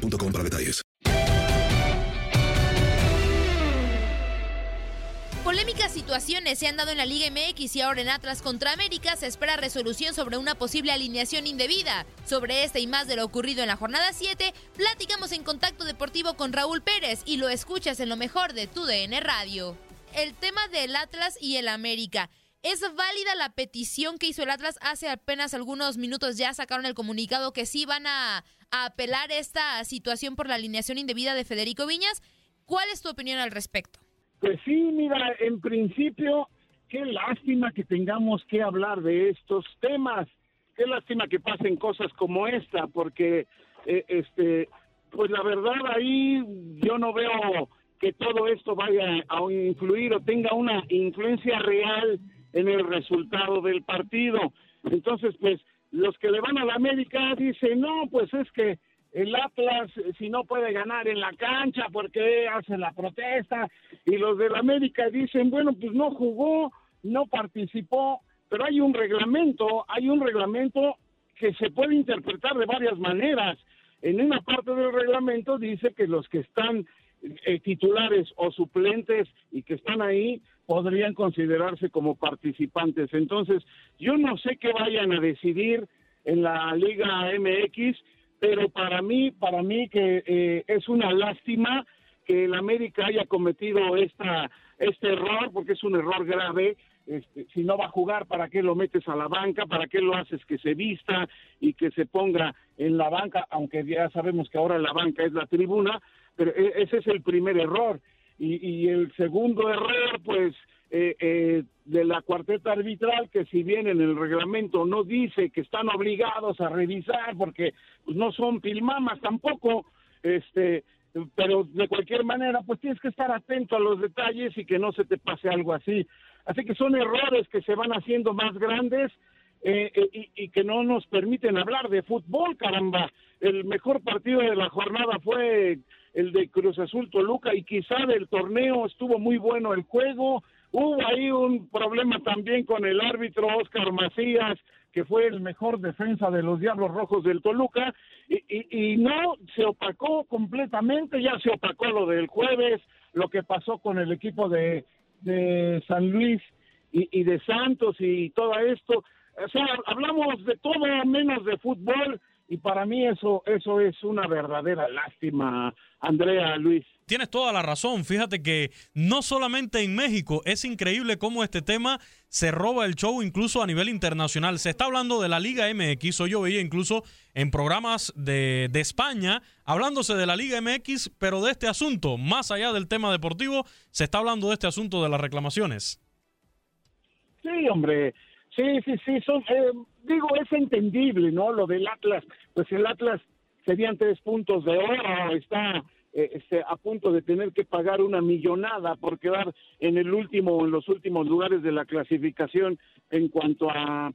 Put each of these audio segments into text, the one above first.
para detalles. Polémicas situaciones se han dado en la Liga MX y ahora en Atlas contra América se espera resolución sobre una posible alineación indebida. Sobre este y más de lo ocurrido en la jornada 7, platicamos en Contacto Deportivo con Raúl Pérez y lo escuchas en lo mejor de tu DN Radio. El tema del Atlas y el América. ¿Es válida la petición que hizo el Atlas hace apenas algunos minutos? Ya sacaron el comunicado que sí van a, apelar esta situación por la alineación indebida de Federico Viñas. ¿Cuál es tu opinión al respecto? Pues sí, mira, en principio, qué lástima que tengamos que hablar de estos temas. Qué lástima que pasen cosas como esta, porque, eh, este, pues la verdad ahí yo no veo que todo esto vaya a influir o tenga una influencia real en el resultado del partido. Entonces, pues los que le van a la América dicen, no, pues es que el Atlas, si no puede ganar en la cancha, ¿por qué hace la protesta? Y los de la América dicen, bueno, pues no jugó, no participó, pero hay un reglamento, hay un reglamento que se puede interpretar de varias maneras. En una parte del reglamento dice que los que están eh, titulares o suplentes y que están ahí podrían considerarse como participantes. Entonces, yo no sé qué vayan a decidir en la Liga MX, pero para mí, para mí que eh, es una lástima que el América haya cometido esta este error, porque es un error grave. Este, si no va a jugar, ¿para qué lo metes a la banca? ¿Para qué lo haces que se vista y que se ponga en la banca? Aunque ya sabemos que ahora la banca es la tribuna, pero e, ese es el primer error. Y, el segundo error, pues, eh, eh, de la cuarteta arbitral, que si bien en el reglamento no dice que están obligados a revisar, porque pues, no son pilmamas tampoco, este, pero de cualquier manera, pues tienes que estar atento a los detalles y que no se te pase algo así. Así que son errores que se van haciendo más grandes eh, y, y, que no nos permiten hablar de fútbol, caramba. El mejor partido de la jornada fue el de Cruz Azul Toluca y quizá del torneo estuvo muy bueno el juego. Hubo ahí un problema también con el árbitro Oscar Macías, que fue el mejor defensa de los Diablos Rojos del Toluca, y, no se opacó completamente, ya se opacó lo del jueves, lo que pasó con el equipo de, San Luis y de Santos y todo esto. O sea, hablamos de todo menos de fútbol y para mí eso eso es una verdadera lástima, Andrea Luis. Tienes toda la razón. Fíjate que no solamente en México, es increíble cómo este tema se roba el show incluso a nivel internacional. Se está hablando de la Liga MX, hoy yo veía incluso en programas de, de España hablándose de la Liga MX, pero de este asunto, más allá del tema deportivo, se está hablando de este asunto de las reclamaciones. Sí, hombre, Sí, sí, sí, son, eh, digo, es entendible, ¿no? Lo del Atlas, pues el Atlas serían tres puntos de oro, está eh, este, a punto de tener que pagar una millonada por quedar en el último, en los últimos lugares de la clasificación en cuanto a,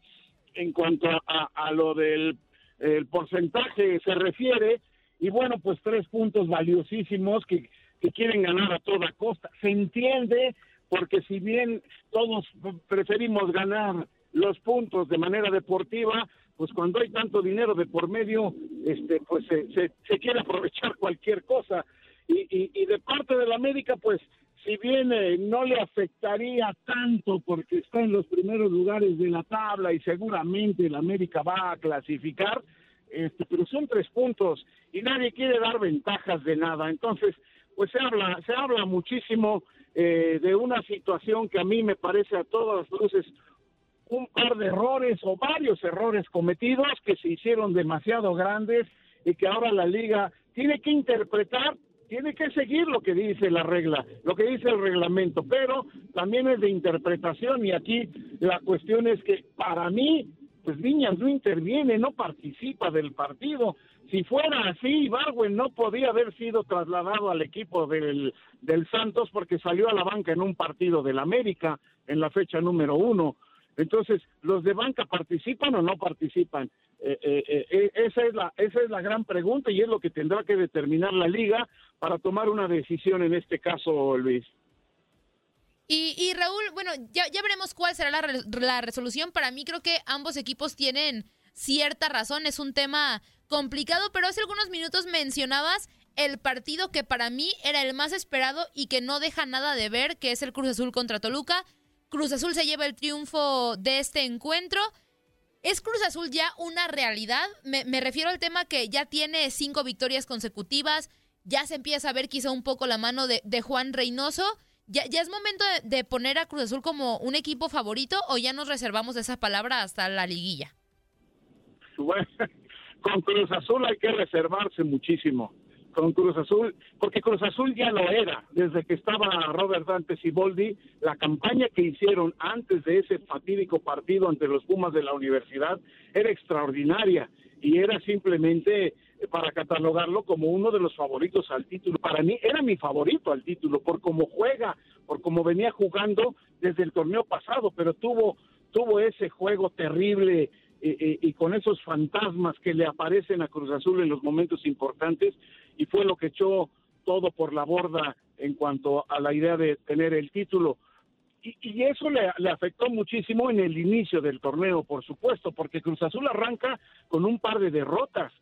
en cuanto a, a lo del el porcentaje se refiere, y bueno, pues tres puntos valiosísimos que quieren ganar a toda costa. Se entiende, porque si bien todos preferimos ganar los puntos de manera deportiva, pues cuando hay tanto dinero de por medio, este, pues se, quiere aprovechar cualquier cosa. Y, y, de parte de la América, pues si bien eh, no le afectaría tanto porque está en los primeros lugares de la tabla y seguramente la América va a clasificar, este, pero son tres puntos y nadie quiere dar ventajas de nada. Entonces, pues se habla, se habla muchísimo eh, de una situación que a mí me parece a todas luces de errores o varios errores cometidos que se hicieron demasiado grandes y que ahora la liga tiene que interpretar, tiene que seguir lo que dice la regla, lo que dice el reglamento, pero también es de interpretación y aquí la cuestión es que para mí, pues Viñas no interviene, no participa del partido, Si fuera así, Barwen no podía haber sido trasladado al equipo del, del Santos porque salió a la banca en un partido del América en la fecha número uno. Entonces, ¿los de banca participan o no participan? Eh, eh, eh, esa, es la, esa es la gran pregunta y es lo que tendrá que determinar la liga para tomar una decisión en este caso, Luis. Y, y Raúl, bueno, ya, ya veremos cuál será la, la resolución. Para mí creo que ambos equipos tienen cierta razón. Es un tema complicado, pero hace algunos minutos mencionabas el partido que para mí era el más esperado y que no deja nada de ver, que es el Cruz Azul contra Toluca. Cruz Azul se lleva el triunfo de este encuentro. ¿Es Cruz Azul ya una realidad? Me, refiero al tema que ya tiene cinco victorias consecutivas, ya se empieza a ver quizá un poco la mano de, Juan Reynoso. ¿Ya, ¿Ya, es momento de, poner a Cruz Azul como un equipo favorito o ya nos reservamos esa palabra hasta la liguilla? con Cruz Azul hay que reservarse muchísimo con Cruz Azul, porque Cruz Azul ya lo era, desde que estaba Robert Dante Siboldi, la campaña que hicieron antes de ese fatídico partido ante los Pumas de la universidad era extraordinaria y era simplemente para catalogarlo como uno de los favoritos al título. Para mí era mi favorito al título por cómo juega, por cómo venía jugando desde el torneo pasado, pero tuvo tuvo ese juego terrible y, con esos fantasmas que le aparecen a Cruz Azul en los momentos importantes fue lo que echó todo por la borda en cuanto a la idea de tener el título. Y, eso le, afectó muchísimo en el inicio del torneo, por supuesto, porque Cruz Azul arranca con un par de derrotas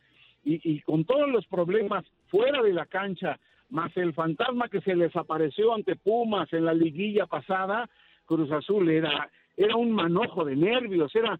y, y con todos los problemas fuera de la cancha, más el fantasma que se les apareció ante Pumas en la liguilla pasada, Cruz Azul era, era un manojo de nervios, era,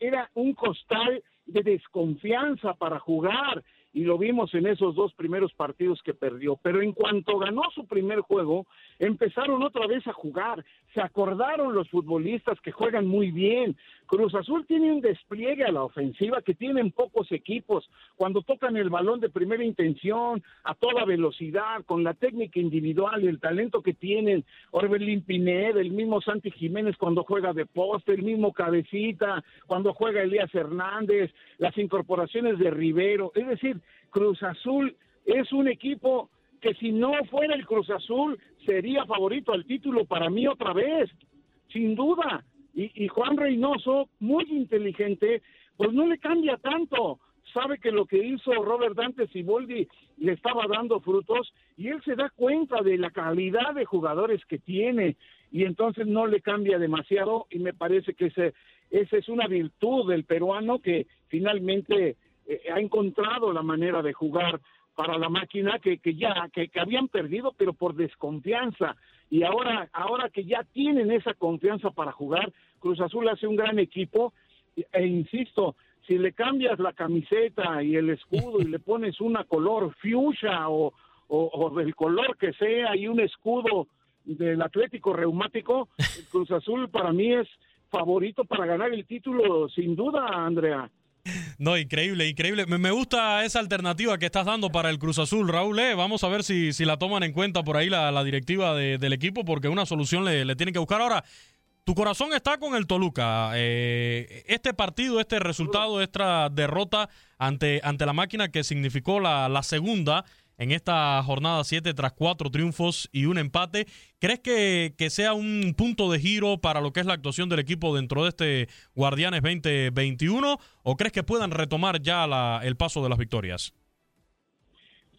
era, un costal de desconfianza para jugar y lo vimos en esos dos primeros partidos que perdió. Pero en cuanto ganó su primer juego, empezaron otra vez a jugar. Se acordaron los futbolistas que juegan muy bien. Cruz Azul tiene un despliegue a la ofensiva que tienen pocos equipos. Cuando tocan el balón de primera intención, a toda velocidad, con la técnica individual y el talento que tienen. Orbelín Pineda, el mismo Santi Jiménez cuando juega de poste, el mismo Cabecita, cuando juega Elías Hernández, las incorporaciones de Rivero. Es decir, Cruz Azul es un equipo que si no fuera el Cruz Azul sería favorito al título para mí otra vez, sin duda. Y, Juan Reynoso, muy inteligente, pues no le cambia tanto. Sabe que lo que hizo Robert Dante Siboldi le estaba dando frutos y él se da cuenta de la calidad de jugadores que tiene y entonces no le cambia demasiado y me parece que esa es una virtud del peruano que finalmente eh, ha encontrado la manera de jugar para la máquina que, que ya que, habían perdido pero por desconfianza. Y ahora ahora que ya tienen esa confianza para jugar Cruz Azul hace un gran equipo e insisto si le cambias la camiseta y el escudo y le pones una color fuchsia o, o, del color que sea y un escudo del Atlético Reumático Cruz Azul para mí es favorito para ganar el título sin duda Andrea no, increíble, increíble. Me, gusta esa alternativa que estás dando para el Cruz Azul, Raúl. Eh, vamos a ver si, si la toman en cuenta por ahí la, directiva del equipo, porque una solución le, le tienen que buscar. Ahora, tu corazón está con el Toluca. Eh, este partido, este resultado, esta derrota ante, ante la máquina que significó la, la segunda en esta jornada 7 tras cuatro triunfos y un empate. ¿Crees que, que, sea un punto de giro para lo que es la actuación del equipo dentro de este Guardianes 2021 o crees que puedan retomar ya la, el paso de las victorias?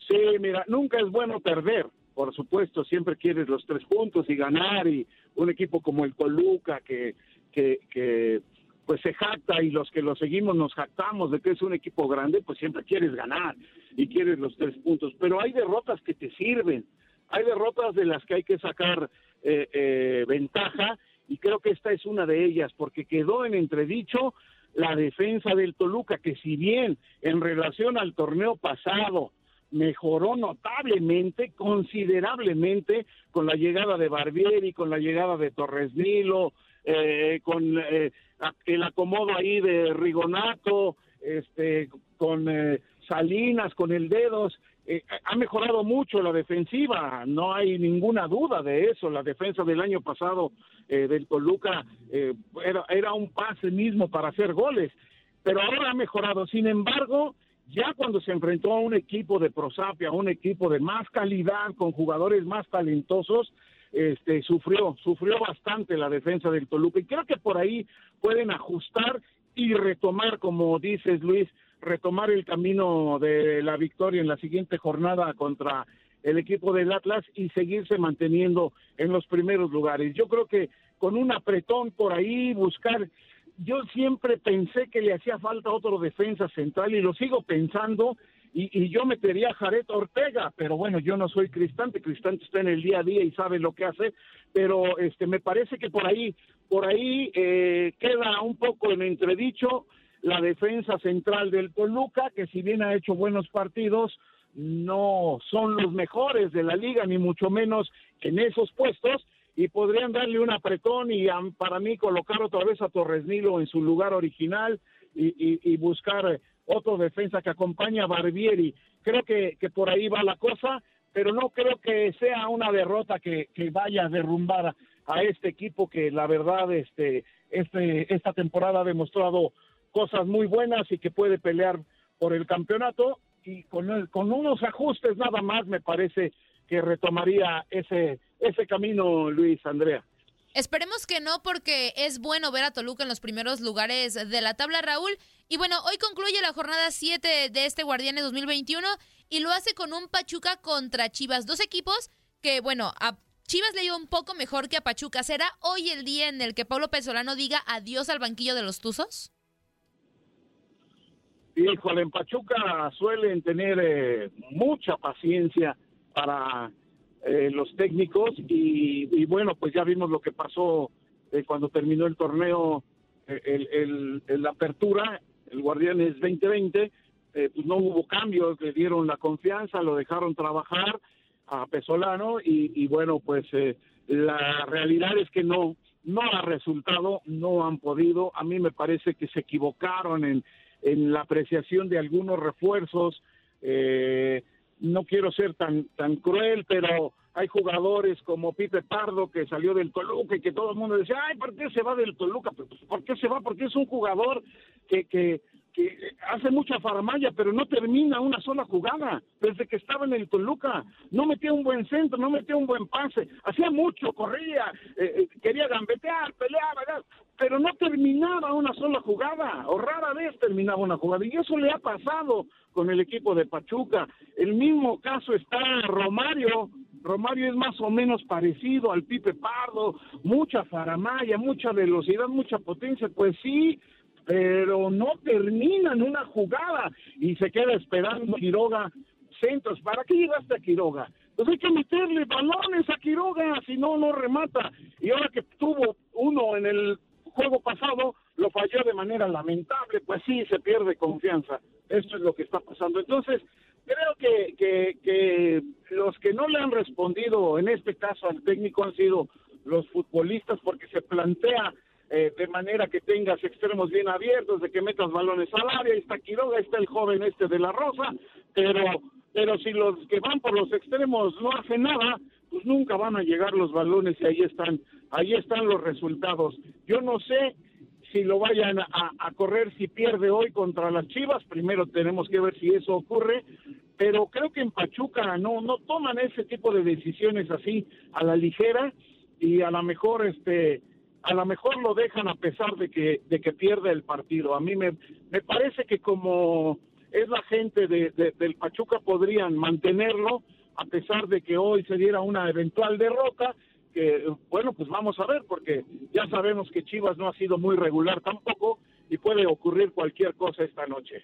Sí, mira, nunca es bueno perder, por supuesto, siempre quieres los tres puntos y ganar y un equipo como el Toluca que, que, que pues se jacta y los que lo seguimos nos jactamos de que es un equipo grande, pues siempre quieres ganar y quieres los tres puntos. Pero hay derrotas que te sirven, hay derrotas de las que hay que sacar eh, eh, ventaja y creo que esta es una de ellas porque quedó en entredicho la defensa del Toluca, que si bien en relación al torneo pasado mejoró notablemente, considerablemente, con la llegada de Barbieri, con la llegada de Torres Nilo, eh, con eh, el acomodo ahí de Rigonato, este, con eh, Salinas, con el Dedos, eh, ha mejorado mucho la defensiva, no hay ninguna duda de eso. La defensa del año pasado eh, del Toluca era, era un pase mismo para hacer goles, pero ahora ha mejorado. Sin embargo, Ya cuando se enfrentó a un equipo de Prosapia, a un equipo de más calidad, con jugadores más talentosos, este, sufrió, sufrió bastante la defensa del Toluca. Y creo que por ahí pueden ajustar y retomar, como dices Luis, retomar el camino de la victoria en la siguiente jornada contra el equipo del Atlas y seguirse manteniendo en los primeros lugares. Yo creo que con un apretón por ahí, buscar, yo siempre pensé que le hacía falta otro defensa central y lo sigo pensando y, yo metería a Jared Ortega, pero bueno, yo no soy Cristante, Cristante está en el día a día y sabe lo que hace, pero este me parece que por ahí, por ahí eh, queda un poco en entredicho la defensa central del Toluca, que si bien ha hecho buenos partidos, no son los mejores de la liga, ni mucho menos en esos puestos, y podrían darle un apretón y para mí colocar otra vez a Torres Nilo en su lugar original y, buscar otro defensa que acompañe a Barbieri. Creo que, que, por ahí va la cosa, pero no creo que sea una derrota que, que vaya a derrumbar a, este equipo que la verdad este, este, esta temporada ha demostrado cosas muy buenas y que puede pelear por el campeonato y con, con unos ajustes nada más me parece que retomaría ese, ese camino, Luis Andrea. Esperemos que no, porque es bueno ver a Toluca en los primeros lugares de la tabla, Raúl. Y bueno, hoy concluye la jornada 7 de este Guardianes 2021 y lo hace con un Pachuca contra Chivas. Dos equipos que, bueno, a Chivas le iba un poco mejor que a Pachuca. ¿Será hoy el día en el que Pablo Pesolano diga adiós al banquillo de los Tuzos? Híjole, en Pachuca suelen tener eh, mucha paciencia para eh, los técnicos y, bueno, pues ya vimos lo que pasó eh, cuando terminó el torneo, el, la apertura, el Guardianes 2020, pues no hubo cambios, le dieron la confianza, lo dejaron trabajar a Pesolano y, bueno, pues la realidad es que no, no ha resultado, no han podido. A mí me parece que se equivocaron en en la apreciación de algunos refuerzos. Eh, no quiero ser tan, tan cruel, pero hay jugadores como Pipe Pardo que salió del Toluca y que todo el mundo decía, ay, ¿por qué se va del Toluca? Pues, ¿Por qué se va? Porque es un jugador que, que, que hace mucha faramaya, pero no termina una sola jugada desde que estaba en el Toluca. No metía un buen centro, no metía un buen pase, hacía mucho, corría, eh, eh, quería gambetear, peleaba, pero no terminaba una sola jugada, o rara vez terminaba una jugada, y eso le ha pasado con el equipo de Pachuca. El mismo caso está Romario, Romario es más o menos parecido al Pipe Pardo, mucha faramaya, mucha velocidad, mucha potencia, pues sí, pero no terminan una jugada y se queda esperando Quiroga centros. ¿Para qué llegaste a Quiroga? Pues hay que meterle balones a Quiroga, si no, no remata. Y ahora que tuvo uno en el juego pasado, lo falló de manera lamentable, pues sí, se pierde confianza. Esto es lo que está pasando. Entonces, creo que, que, que los que no le han respondido en este caso al técnico han sido los futbolistas porque se plantea eh, de manera que tengas extremos bien abiertos, de que metas balones al área, está Quiroga, está el joven este de la Rosa, pero, pero si los que van por los extremos no hacen nada, pues nunca van a llegar los balones y ahí están, ahí están los resultados. Yo no sé si lo vayan a, correr si pierde hoy contra las Chivas, primero tenemos que ver si eso ocurre, pero creo que en Pachuca no, no toman ese tipo de decisiones así a la ligera y a lo mejor este a lo mejor lo dejan a pesar de que, de que pierde el partido. A mí me, me parece que como es la gente de, del Pachuca podrían mantenerlo a pesar de que hoy se diera una eventual derrota, que bueno, pues vamos a ver, porque ya sabemos que Chivas no ha sido muy regular tampoco y puede ocurrir cualquier cosa esta noche.